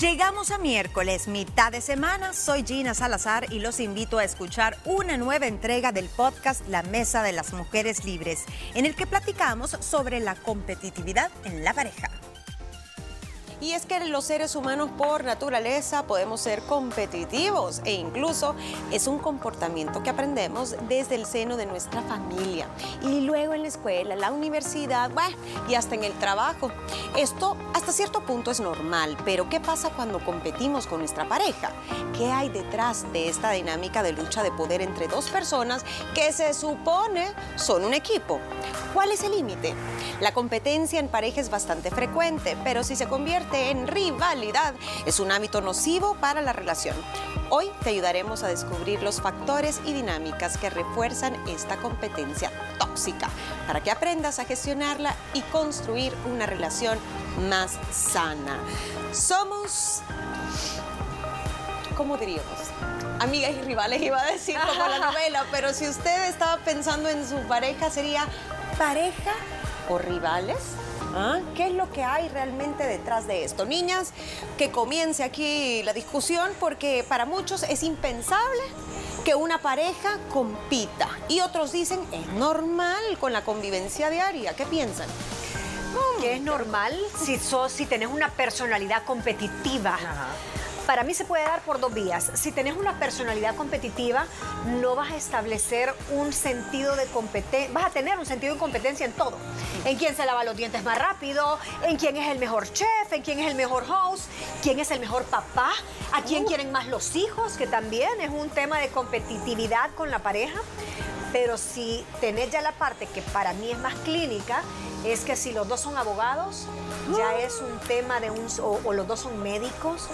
Llegamos a miércoles, mitad de semana. Soy Gina Salazar y los invito a escuchar una nueva entrega del podcast La Mesa de las Mujeres Libres, en el que platicamos sobre la competitividad en la pareja. Y es que los seres humanos por naturaleza podemos ser competitivos e incluso es un comportamiento que aprendemos desde el seno de nuestra familia y luego en la escuela, la universidad, y hasta en el trabajo. Esto hasta cierto punto es normal, pero ¿qué pasa cuando competimos con nuestra pareja? ¿Qué hay detrás de esta dinámica de lucha de poder entre dos personas que se supone son un equipo? ¿Cuál es el límite? La competencia en pareja es bastante frecuente, pero si se convierte en rivalidad, es un hábito nocivo para la relación. Hoy te ayudaremos a descubrir los factores y dinámicas que refuerzan esta competencia tóxica para que aprendas a gestionarla y construir una relación más sana. Somos, ¿cómo diríamos? Amigas y rivales iba a decir como la novela, pero si usted estaba pensando en su pareja sería pareja o rivales? ¿Ah? ¿Qué es lo que hay realmente detrás de esto? Niñas, que comience aquí la discusión porque para muchos es impensable que una pareja compita y otros dicen es normal con la convivencia diaria. ¿Qué piensan? Que es normal si, sos, si tenés una personalidad competitiva. Para mí se puede dar por dos vías. Si tenés una personalidad competitiva, no vas a establecer un sentido de competencia, vas a tener un sentido de competencia en todo. En quién se lava los dientes más rápido, en quién es el mejor chef, en quién es el mejor host, quién es el mejor papá, a quién Uh. quieren más los hijos, que también es un tema de competitividad con la pareja. Pero si tenés ya la parte que para mí es más clínica, es que si los dos son abogados, ya es un tema de un, o, o los dos son médicos,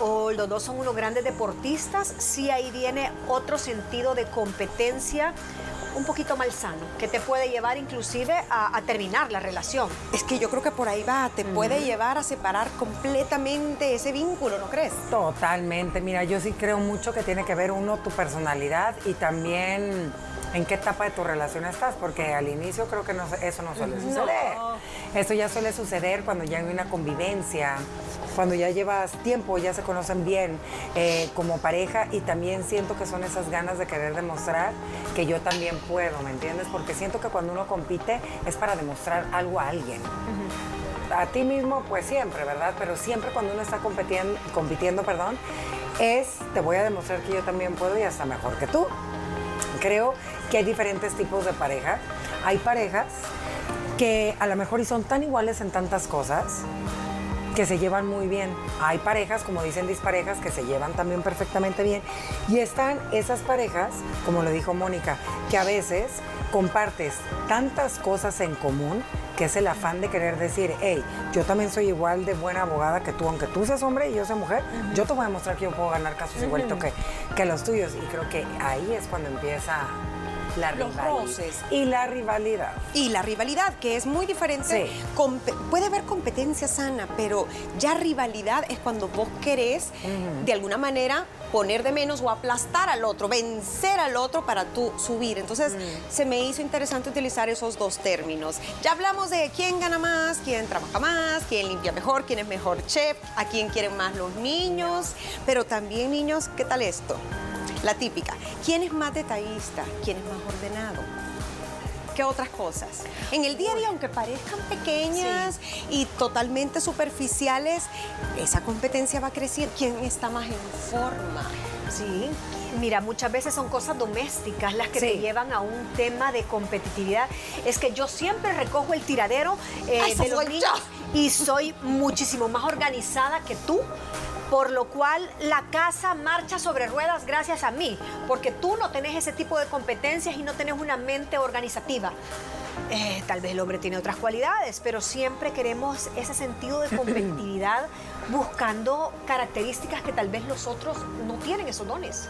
o los dos son unos grandes deportistas, sí ahí viene otro sentido de competencia un poquito malsano, que te puede llevar inclusive a, a terminar la relación. Es que yo creo que por ahí va, te puede llevar a separar completamente ese vínculo, ¿no crees? Totalmente, mira, yo sí creo mucho que tiene que ver uno tu personalidad y también en qué etapa de tu relación estás, porque al inicio creo que no, eso no suele suceder. Eso ya suele suceder cuando ya hay una convivencia, cuando ya llevas tiempo, ya se conocen bien eh, como pareja y también siento que son esas ganas de querer demostrar que yo también puedo, ¿me entiendes? Porque siento que cuando uno compite es para demostrar algo a alguien a ti mismo, pues siempre, ¿verdad? Pero siempre cuando uno está compitiendo, compitiendo, perdón, es te voy a demostrar que yo también puedo y hasta mejor que tú. Creo que hay diferentes tipos de pareja. Hay parejas que a lo mejor y son tan iguales en tantas cosas que se llevan muy bien. Hay parejas, como dicen disparejas, que se llevan también perfectamente bien. Y están esas parejas, como lo dijo Mónica, que a veces compartes tantas cosas en común que es el afán de querer decir, hey, yo también soy igual de buena abogada que tú, aunque tú seas hombre y yo sea mujer, yo te voy a demostrar que yo puedo ganar casos igualito que, que los tuyos. Y creo que ahí es cuando empieza la Los rivalidad. roces. Y la rivalidad. Y la rivalidad, que es muy diferente. Sí. Puede haber competencia sana, pero ya rivalidad es cuando vos querés, de alguna manera, poner de menos o aplastar al otro, vencer al otro para tú subir. Entonces, se me hizo interesante utilizar esos dos términos. Ya hablamos de quién gana más, quién trabaja más, quién limpia mejor, quién es mejor chef, a quién quieren más los niños, pero también, niños, ¿qué tal esto? La típica. ¿Quién es más detallista? ¿Quién es más ordenado? ¿Qué otras cosas? En el día a día, aunque parezcan pequeñas y totalmente superficiales, esa competencia va a crecer. ¿Quién está más en forma? Sí. Mira, muchas veces son cosas domésticas las que Sí. te llevan a un tema de competitividad. Es que yo siempre recojo el tiradero eh, de los niños y soy muchísimo más organizada que tú. Por lo cual la casa marcha sobre ruedas gracias a mí, porque tú no tenés ese tipo de competencias y no tenés una mente organizativa. Eh, tal vez el hombre tiene otras cualidades, pero siempre queremos ese sentido de competitividad buscando características que tal vez los otros no tienen esos dones.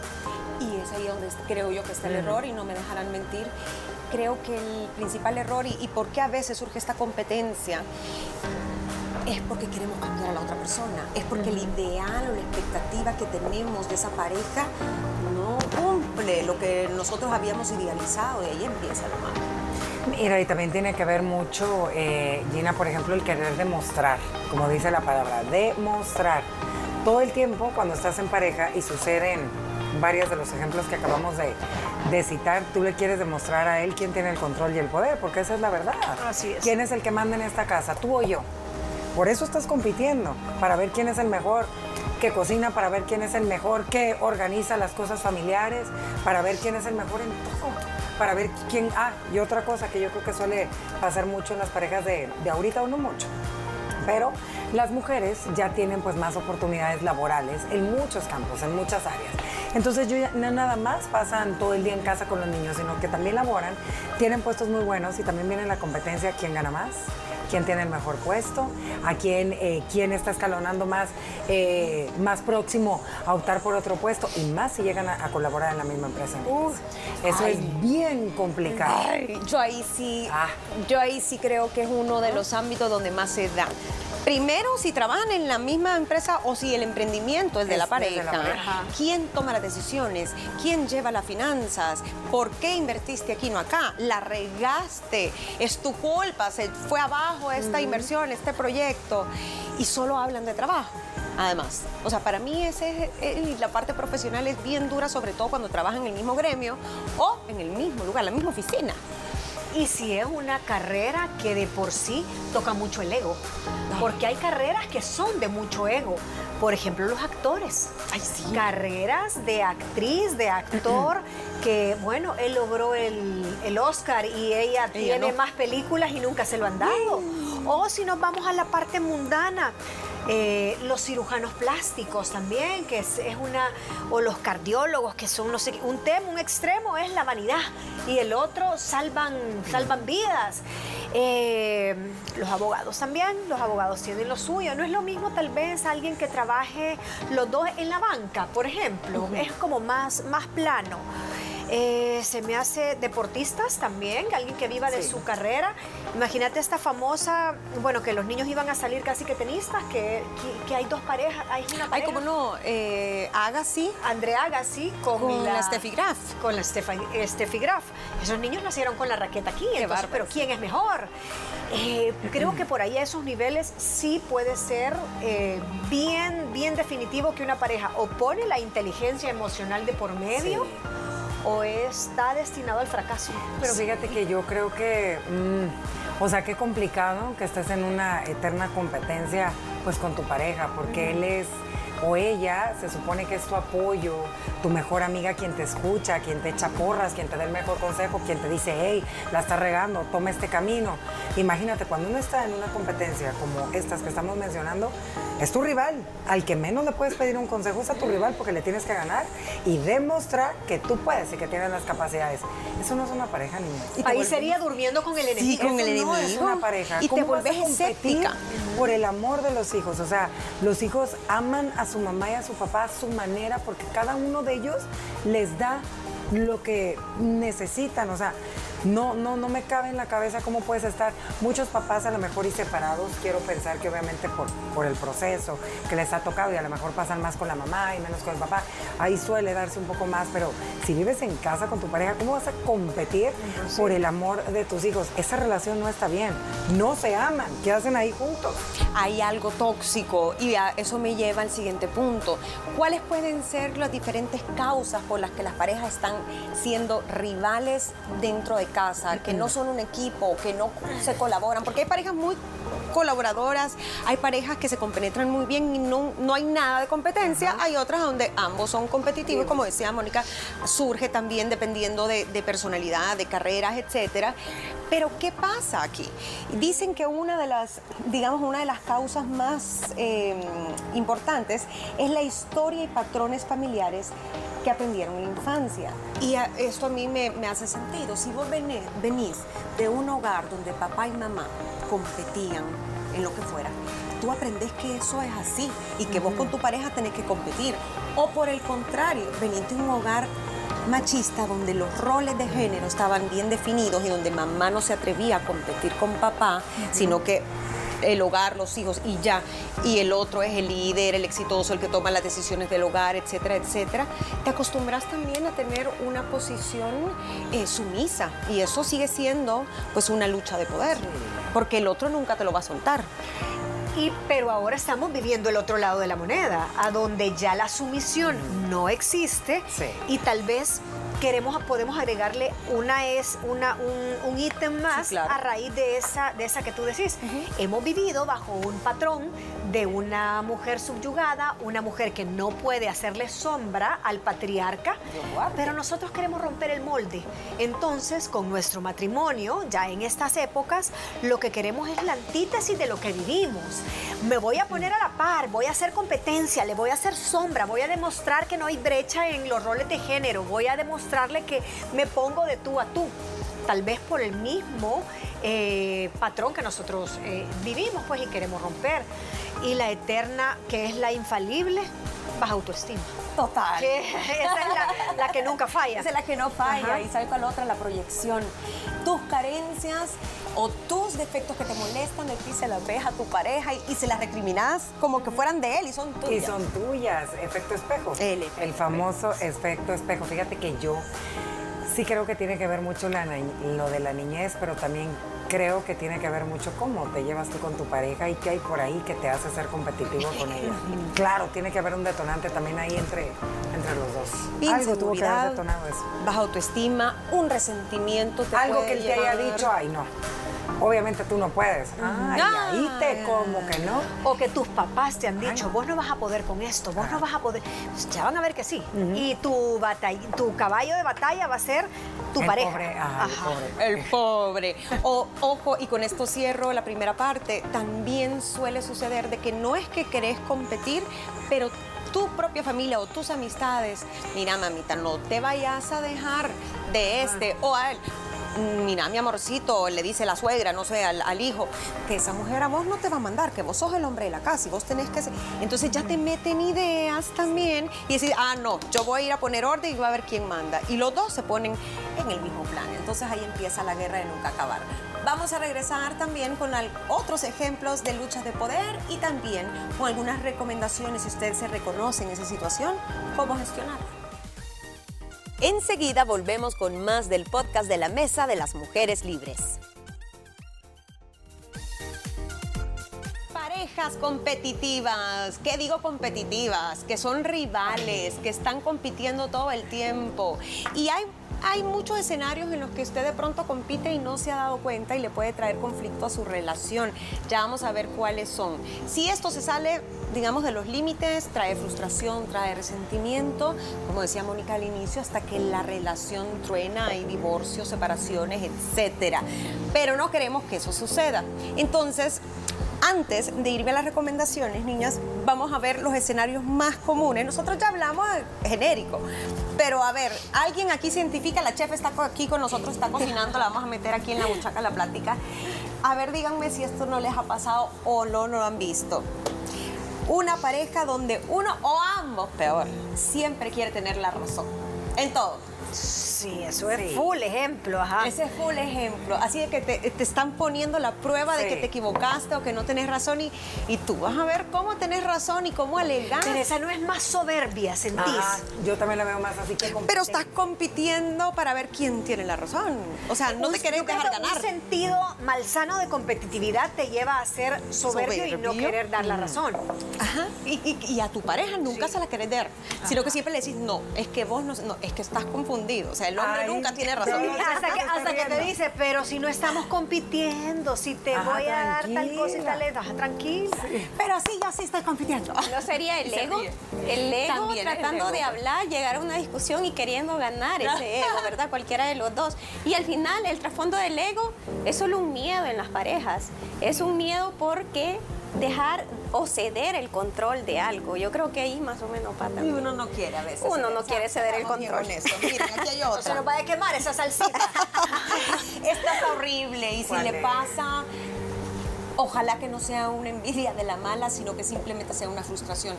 Y es ahí donde creo yo que está el error y no me dejarán mentir. Creo que el principal error y, y por qué a veces surge esta competencia es porque queremos cambiar a la otra persona, es porque el ideal o la expectativa que tenemos de esa pareja no cumple lo que nosotros habíamos idealizado y ahí empieza lo malo. Mira, y también tiene que ver mucho, eh, Gina, por ejemplo, el querer demostrar, como dice la palabra, demostrar. todo el tiempo cuando estás en pareja y suceden varios de los ejemplos que acabamos de, de citar, tú le quieres demostrar a él quién tiene el control y el poder, porque esa es la verdad. Así es. ¿Quién es el que manda en esta casa, tú o yo? Por eso estás compitiendo, para ver quién es el mejor que cocina, para ver quién es el mejor que organiza las cosas familiares, para ver quién es el mejor en todo, para ver quién... Ah, y otra cosa que yo creo que suele pasar mucho en las parejas de, de ahorita o no mucho, pero las mujeres ya tienen pues más oportunidades laborales en muchos campos, en muchas áreas. Entonces yo ya, no nada más pasan todo el día en casa con los niños, sino que también laboran, tienen puestos muy buenos y también viene la competencia quién gana más, quién tiene el mejor puesto, a quién, eh, quién está escalonando más, eh, más próximo a optar por otro puesto y más si llegan a, a colaborar en la misma empresa. Eso es bien complicado. Ay, yo ahí sí, Ah. yo ahí sí creo que es uno de los ámbitos donde más se da. Primero, si trabajan en la misma empresa o si el emprendimiento es de Es la pareja. la pareja. ¿Quién toma las decisiones? ¿Quién lleva las finanzas? ¿Por qué invertiste aquí no acá? La regaste. Es tu culpa. Se fue abajo esta inversión, este proyecto. Y solo hablan de trabajo. Además, o sea, para mí ese es- es- la parte profesional es bien dura, sobre todo cuando trabajan en el mismo gremio o en el mismo lugar, la misma oficina. Y si es una carrera que de por sí toca mucho el ego, porque hay carreras que son de mucho ego. Por ejemplo, los actores. Ay, sí. Carreras de actriz, de actor, que bueno, él logró el, el Oscar y ella, tiene no. más películas y nunca se lo han dado. O si nos vamos a la parte mundana, eh, los cirujanos plásticos también, que es, es una, o los cardiólogos, que son, no sé, un tema, un extremo es la vanidad y el otro salvan, salvan vidas. Eh, los abogados también, los abogados tienen lo suyo. No es lo mismo tal vez alguien que trabaje los dos en la banca, por ejemplo, es como más, más plano. Eh, se me hace deportistas también, alguien que viva de Sí. su carrera. Imagínate esta famosa, bueno, que los niños iban a salir casi que tenistas, que, que, que hay dos parejas, hay una Ay, pareja. cómo no, eh, Agassi Andrea Agassi con, con la, Steffi Graf. con la Stefa- eh, Steffi Graf. Esos niños nacieron con la raqueta aquí, entonces, pero ¿quién es mejor? Eh, creo que por ahí a esos niveles sí puede ser eh, bien, bien definitivo que una pareja o pone la inteligencia emocional de por medio o está destinado al fracaso. Pero fíjate que yo creo que, mm, o sea, qué complicado que estés en una eterna competencia pues con tu pareja, porque él es o ella se supone que es tu apoyo, tu mejor amiga quien te escucha, quien te echa porras, quien te da el mejor consejo, quien te dice, hey, la estás regando, toma este camino. Imagínate, cuando uno está en una competencia como estas que estamos mencionando, es tu rival. Al que menos le puedes pedir un consejo es a tu rival porque le tienes que ganar y demostrar que tú puedes y que tienes las capacidades. Eso no es una pareja, niña. Ahí vuelves- sería durmiendo con el enemigo. con el Eso no es enemigo. una pareja. Y te ¿Cómo vas a volvés competir escéptica. Por el amor de los hijos. O sea, los hijos aman a su mamá y a su papá a su manera porque cada uno de ellos les da lo que necesitan. O sea, no, no, no me cabe en la cabeza cómo puedes estar. Muchos papás a lo mejor y separados, quiero pensar que obviamente por, por el proceso que les ha tocado y a lo mejor pasan más con la mamá y menos con el papá, ahí suele darse un poco más, pero si vives en casa con tu pareja, ¿cómo vas a competir por el amor de tus hijos? Esa relación no está bien, no se aman, ¿qué hacen ahí juntos? hay algo tóxico y eso me lleva al siguiente punto. ¿Cuáles pueden ser las diferentes causas por las que las parejas están siendo rivales dentro de casa, que no son un equipo, que no se colaboran? Porque hay parejas muy colaboradoras, hay parejas que se compenetran muy bien y no, no hay nada de competencia, hay otras donde ambos son competitivos, como decía Mónica, surge también dependiendo de, de personalidad, de carreras, etcétera. Pero ¿qué pasa aquí? Dicen que una de las, digamos, una de las causas más eh, importantes es la historia y patrones familiares que aprendieron en la infancia. Y a- esto a mí me, me hace sentido. Si vos venís de un hogar donde papá y mamá competían en lo que fuera, tú aprendes que eso es así y que vos con tu pareja tenés que competir. O por el contrario, venís de un hogar machista donde los roles de género estaban bien definidos y donde mamá no se atrevía a competir con papá, sino que el hogar, los hijos y ya, y el otro es el líder, el exitoso, el que toma las decisiones del hogar, etcétera, etcétera, te acostumbras también a tener una posición eh, sumisa y eso sigue siendo pues una lucha de poder, porque el otro nunca te lo va a soltar. Y, pero ahora estamos viviendo el otro lado de la moneda, a donde ya la sumisión no existe Sí. y tal vez queremos podemos agregarle una es una un, un ítem más Sí, claro. a raíz de esa de esa que tú decís. Hemos vivido bajo un patrón de una mujer subyugada, una mujer que no puede hacerle sombra al patriarca, pero nosotros queremos romper el molde. Entonces, con nuestro matrimonio, ya en estas épocas, lo que queremos es la antítesis de lo que vivimos. Me voy a poner a la par, voy a hacer competencia, le voy a hacer sombra, voy a demostrar que no hay brecha en los roles de género, voy a demostrarle que me pongo de tú a tú. Tal vez por el mismo eh, patrón que nosotros eh, vivimos, pues, y queremos romper. Y la eterna, que es la infalible, baja autoestima. Total. Que esa es la, la que nunca falla. Esa es la que no falla. Ajá. ¿Y sabes cuál otra? La proyección. Tus carencias o tus defectos que te molestan de ti se las ves a tu pareja y, y se las recriminas como que fueran de él y son Y tuyas. son tuyas, efecto espejo. El efecto famoso efecto espejo. Fíjate que yo sí creo que tiene que ver mucho la lo de la niñez, pero también creo que tiene que ver mucho cómo te llevas tú con tu pareja y qué hay por ahí que te hace ser competitivo con ella. Claro, tiene que haber un detonante también ahí entre, entre los dos. Algo tuvo que haber detonado eso. baja autoestima, un resentimiento. te Algo puede que él te haya dicho, ay no. Obviamente tú no puedes. Ay, ahí te Ah. como que no. O que tus papás te han dicho, Ay. vos no vas a poder con esto, vos no Ah. vas a poder. Pues ya van a ver que sí. Y tu, tu caballo de batalla va a ser tu El pareja. pobre, ajá, el pobre. El pobre. O, ojo, y con esto cierro la primera parte, también suele suceder de que no es que querés competir, pero tu propia familia o tus amistades, mira mamita, no te vayas a dejar de este o a él. Mira, mi amorcito, le dice la suegra, no sé, al, hijo, que esa mujer a vos no te va a mandar, que vos sos el hombre de la casa y vos tenés que ser. Entonces ya te meten ideas también y decir, ah, no, yo voy a ir a poner orden y voy a ver quién manda. Y los dos se ponen en el mismo plan. Entonces ahí empieza la guerra de nunca acabar. Vamos a regresar también con otros ejemplos de luchas de poder y también con algunas recomendaciones si usted se reconoce en esa situación, cómo gestionar. Enseguida volvemos con más del podcast de la Mesa de las Mujeres Libres. Parejas competitivas, ¿qué digo competitivas? Que son rivales, que están compitiendo todo el tiempo. Y hay, hay muchos escenarios en los que usted de pronto compite y no se ha dado cuenta y le puede traer conflicto a su relación. Ya vamos a ver cuáles son. Si esto se sale, digamos, de los límites, trae frustración, trae resentimiento, como decía Mónica al inicio, hasta que la relación truena, hay divorcios, separaciones, etcétera. Pero no queremos que eso suceda. Entonces, antes de irme a las recomendaciones, niñas, vamos a ver los escenarios más comunes. Nosotros ya hablamos genérico, pero a ver, alguien aquí científica, la chef está aquí con nosotros, está cocinando, la vamos a meter aquí en la buchaca la plática. A ver, díganme si esto no les ha pasado o no, no lo han visto. Una pareja donde uno o ambos, peor, siempre quiere tener la razón en todo. Sí, eso es Sí. full ejemplo, ajá. Ese es full ejemplo. Así de que te, te están poniendo la prueba de que te equivocaste o que no tenés razón y, y tú vas a ver cómo tenés razón y cómo alegar. Pero esa no es más soberbia, ¿sentís? Ajá, yo también la veo más así que Pero estás compitiendo para ver quién tiene la razón. O sea, no te querés dejar ganar. Un sentido malsano de competitividad te lleva a ser soberbio, y no querer dar la razón. Ajá. Y, y- y a tu pareja nunca se la querés dar. Sino que siempre le decís, no, es que vos no, no, es que estás confundido. O sea, el hombre Ay, nunca tiene razón. hasta que, hasta que te dice, pero si no estamos compitiendo, si te Ajá, voy a dar tal cosa y tal, ajá, tranquila. Pero sí, yo sí estoy compitiendo. ¿No sería el ego? El ego También es el tratando ego. de hablar, llegar a una discusión y queriendo ganar ese ego, ¿verdad? Cualquiera de los dos. Y al final, el trasfondo del ego es solo un miedo en las parejas. Es un miedo porque dejar o ceder el control de algo. Yo creo que ahí más o menos pasa. Y uno no quiere a veces. Uno no quiere ceder el control. honestos. Miren, aquí hay No se otra. nos va a quemar esa salsita. Esta está horrible y si ¿Cuál le es? pasa, ojalá que no sea una envidia de la mala, sino que simplemente sea una frustración.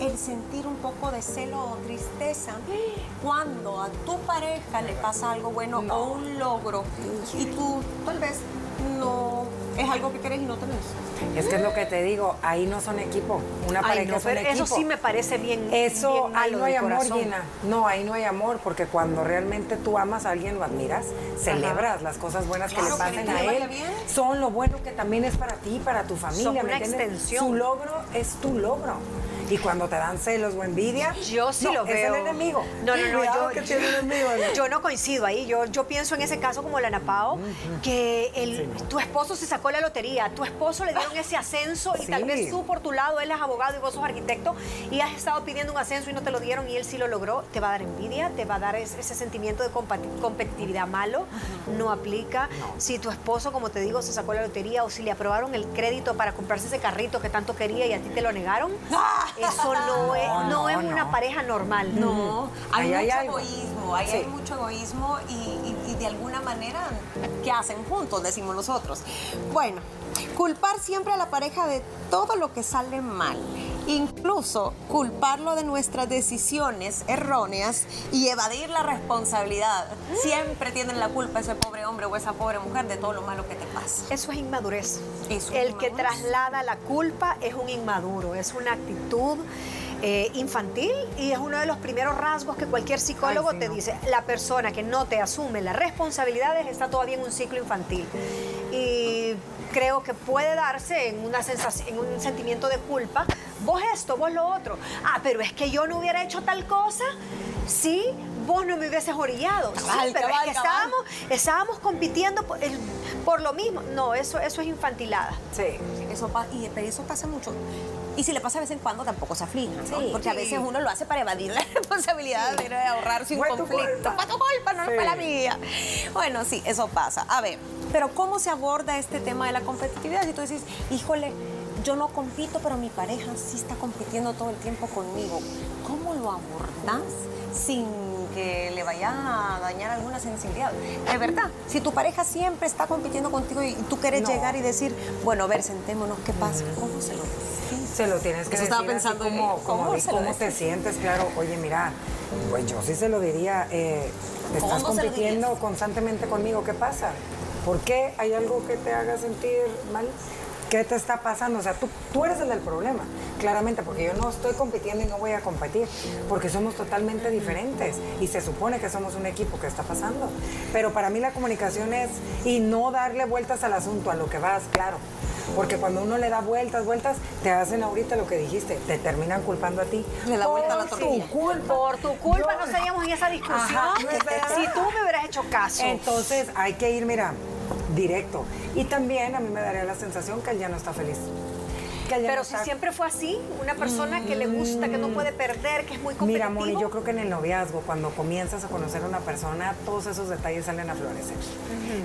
El sentir un poco de celo o tristeza cuando a tu pareja le pasa algo bueno o un logro y tú tal vez no es algo que querés y no tenés. Es que es lo que te digo, ahí no son equipo. Una Ay, pareja no, es un pero eso sí me parece bien. Eso, bien ahí no hay amor. Gina. No, ahí no hay amor, porque cuando realmente tú amas a alguien, lo admiras, celebras las cosas buenas que le pasen que a él. bien. Son lo bueno que también es para ti, para tu familia. Son ¿me una entiendes? extensión. Su logro es tu logro. Y cuando te dan celos o envidia, Yo sí no, lo es veo. el enemigo. No, no, no. Yo, que tiene enemigo. yo no coincido ahí. Yo, yo pienso en ese caso como la Napao, que el, tu esposo se sacó la lotería, tu esposo le dieron ese ascenso y Sí. tal vez tú por tu lado, él es abogado y vos sos arquitecto y has estado pidiendo un ascenso y no te lo dieron y él sí lo logró, te va a dar envidia, te va a dar ese, ese sentimiento de competitividad malo, no aplica. Si tu esposo, como te digo, se sacó la lotería o si le aprobaron el crédito para comprarse ese carrito que tanto quería y a ti te lo negaron, eso no, es, no, no, es una pareja normal. No, hay hay mucho egoísmo, Sí. hay mucho egoísmo y, y- y de alguna manera, ¿qué hacen juntos? Decimos nosotros. Bueno, culpar siempre a la pareja de todo lo que sale mal. Incluso culparlo de nuestras decisiones erróneas y evadir la responsabilidad. Siempre tienen la culpa ese pobre hombre o esa pobre mujer de todo lo malo que te pasa. Eso es inmadurez. El que traslada la culpa es un inmaduro, es una actitud eh, infantil y es uno de los primeros rasgos que cualquier psicólogo Ay, sí, te no. dice. La persona que no te asume las responsabilidades está todavía en un ciclo infantil. Y creo que puede darse en, una sensación, en un sentimiento de culpa. Vos esto, vos lo otro. Ah, pero es que yo no hubiera hecho tal cosa. Sí, vos no me hubieses orillado. Sí, pero cabal, es que estábamos, estábamos compitiendo por, el- por lo mismo. No, eso, eso es infantilada. Sí. Eso y eso pasa mucho. Y si le pasa de vez en cuando, tampoco se aflija, ¿no? Sí. Porque a veces uno lo hace para evadir la responsabilidad de Fue tu conflicto. Fue tu culpa, no, no fue la mía. Bueno, sí, eso pasa. A ver, pero ¿cómo se aborda este tema de la competitividad? Si tú dices, híjole, yo no compito, pero mi pareja sí está compitiendo todo el tiempo conmigo. ¿Cómo lo abordas sin que le vaya a dañar alguna sensibilidad? De verdad, si tu pareja siempre está compitiendo contigo y tú quieres No. llegar y decir, bueno, a ver, sentémonos, ¿qué pasa? ¿Cómo se lo? Se lo tienes que Eso decir estaba pensando como ¿Cómo lo cómo te sientes, claro. Oye, mira, pues yo sí se lo diría, eh, estás ¿Cómo compitiendo constantemente conmigo, ¿qué pasa? ¿Por qué hay algo que te haga sentir mal? ¿Qué te está pasando? O sea, tú, tú eres el del problema, claramente, porque yo no estoy compitiendo y no voy a competir, porque somos totalmente diferentes y se supone que somos un equipo que está pasando. Pero para mí la comunicación es, y no darle vueltas al asunto, a lo que vas, claro. Porque cuando uno le da vueltas, vueltas, te hacen ahorita lo que dijiste, te terminan culpando a ti. Le da vuelta a la Por tortilla. Tu culpa. Por tu culpa Yo- no estaríamos en esa discusión. Ajá, no si tú me hubieras hecho caso. Entonces hay que ir, mira, directo. Y también a mí me daría la sensación que él ya no está feliz. Que él ya Pero no si está- siempre fue así, una persona que le gusta, que no puede perder, que es muy competitivo. Mira, Moni, yo creo que en el noviazgo, cuando comienzas a conocer a una persona, todos esos detalles salen a florecer.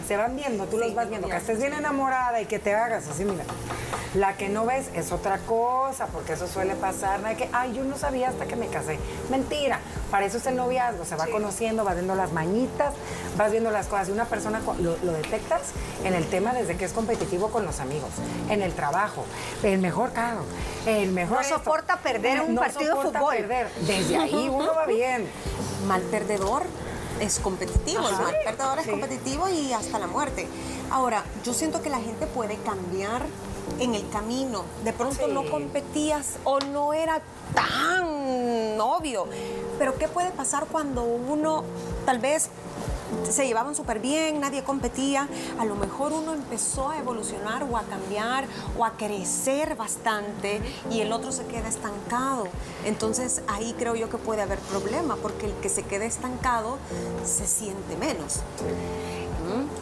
Se van viendo, tú los vas viendo. Que estés bien enamorada y que te hagas así, mira. La que no ves es otra cosa, porque eso suele pasar. No hay que, ay, yo no sabía hasta que me casé. Mentira. Para eso es el noviazgo. Se va conociendo, vas viendo las mañitas, vas viendo las cosas. Y una persona lo, lo detectas en el tema desde que es competitivo con los amigos, en el trabajo, el mejor carro, el mejor. No esto. soporta perder un No partido de soporta fútbol. perder. Desde ahí uno va bien. mal perdedor es competitivo, Ajá. mal perdedor es competitivo y hasta la muerte. Ahora, yo siento que la gente puede cambiar en el camino. De pronto Sí. no competías o no era tan obvio. Pero ¿qué puede pasar cuando uno tal vez se llevaban súper bien, nadie competía, a lo mejor uno empezó a evolucionar o a cambiar o a crecer bastante y el otro se queda estancado. Entonces ahí creo yo que puede haber problema porque el que se queda estancado se siente menos.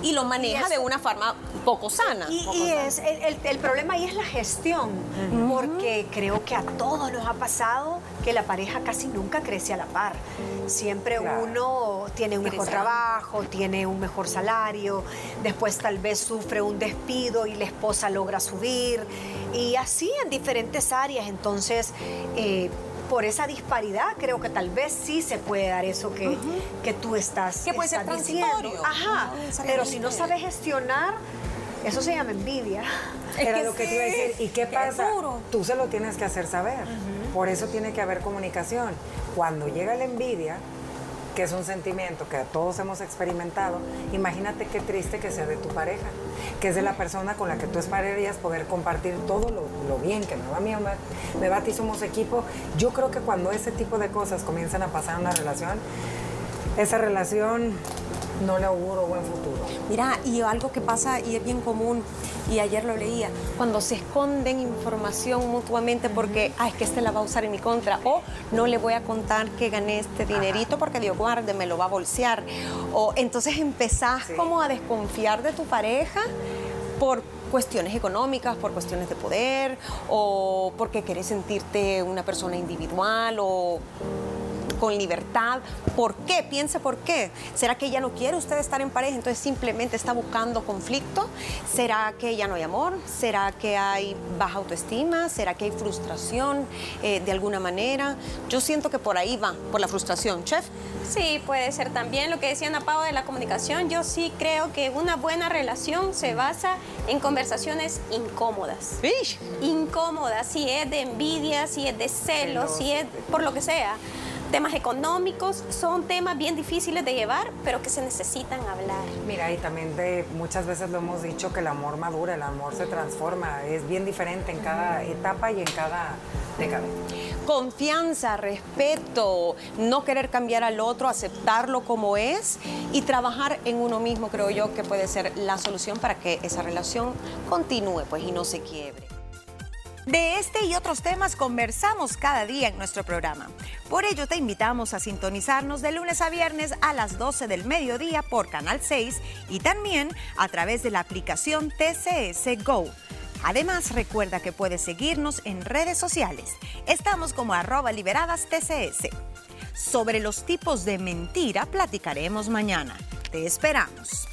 Y lo maneja de una forma poco sana. Y, poco y sana. es el, el- el problema ahí es la gestión, porque creo que a todos nos ha pasado que la pareja casi nunca crece a la par. Siempre Claro. uno tiene un mejor trabajo, tiene un mejor salario, después tal vez sufre un despido y la esposa logra subir, y así en diferentes áreas. Entonces, eh, por esa disparidad, creo que tal vez sí se puede dar eso que, que tú estás, Que puede ser estás transitorio, diciendo. Ajá, no pero si no sabes gestionar, eso se llama envidia. Era que lo que sí, te iba a decir. ¿Y qué pasa? Tú se lo tienes que hacer saber. Por eso tiene que haber comunicación. Cuando llega la envidia, que es un sentimiento que todos hemos experimentado, imagínate qué triste que sea de tu pareja, que es de la persona con la que tú esperarías poder compartir todo lo, bien que me va a mí, me va a ti, somos equipo. Yo creo que cuando ese tipo de cosas comienzan a pasar en una relación, esa relación no le auguro buen futuro. Mira, y algo que pasa y es bien común, y ayer lo leía, cuando se esconden información mutuamente porque, ah, es que este la va a usar en mi contra, o no le voy a contar que gané este dinerito porque Dios guarde, me lo va a bolsear, o entonces empezás como a desconfiar de tu pareja por cuestiones económicas, por cuestiones de poder, o porque querés sentirte una persona individual, o con libertad. ¿Por qué? Piense por qué. ¿Será que ella no quiere usted estar en pareja? Entonces simplemente está buscando conflicto. ¿Será que ya no hay amor? ¿Será que hay baja autoestima? ¿Será que hay frustración eh, de alguna manera? Yo siento que por ahí va, por la frustración. Chef. Sí, puede ser también lo que decía Ana Pau de la comunicación. Yo sí creo que una buena relación se basa en conversaciones incómodas. Incómodas, si es de envidia, si es de celos, si es por lo que sea temas económicos, son temas bien difíciles de llevar, pero que se necesitan hablar. Mira, y también de, muchas veces lo hemos dicho que el amor madura, el amor se transforma, es bien diferente en cada etapa y en cada década. Confianza, respeto, no querer cambiar al otro, aceptarlo como es y trabajar en uno mismo, creo yo que puede ser la solución para que esa relación continúe pues y no se quiebre. De este y otros temas conversamos cada día en nuestro programa. Por ello te invitamos a sintonizarnos de lunes a viernes a las 12 del mediodía por Canal 6 y también a través de la aplicación TCS Go. Además, recuerda que puedes seguirnos en redes sociales. Estamos como arroba liberadas TCS. Sobre los tipos de mentira platicaremos mañana. Te esperamos.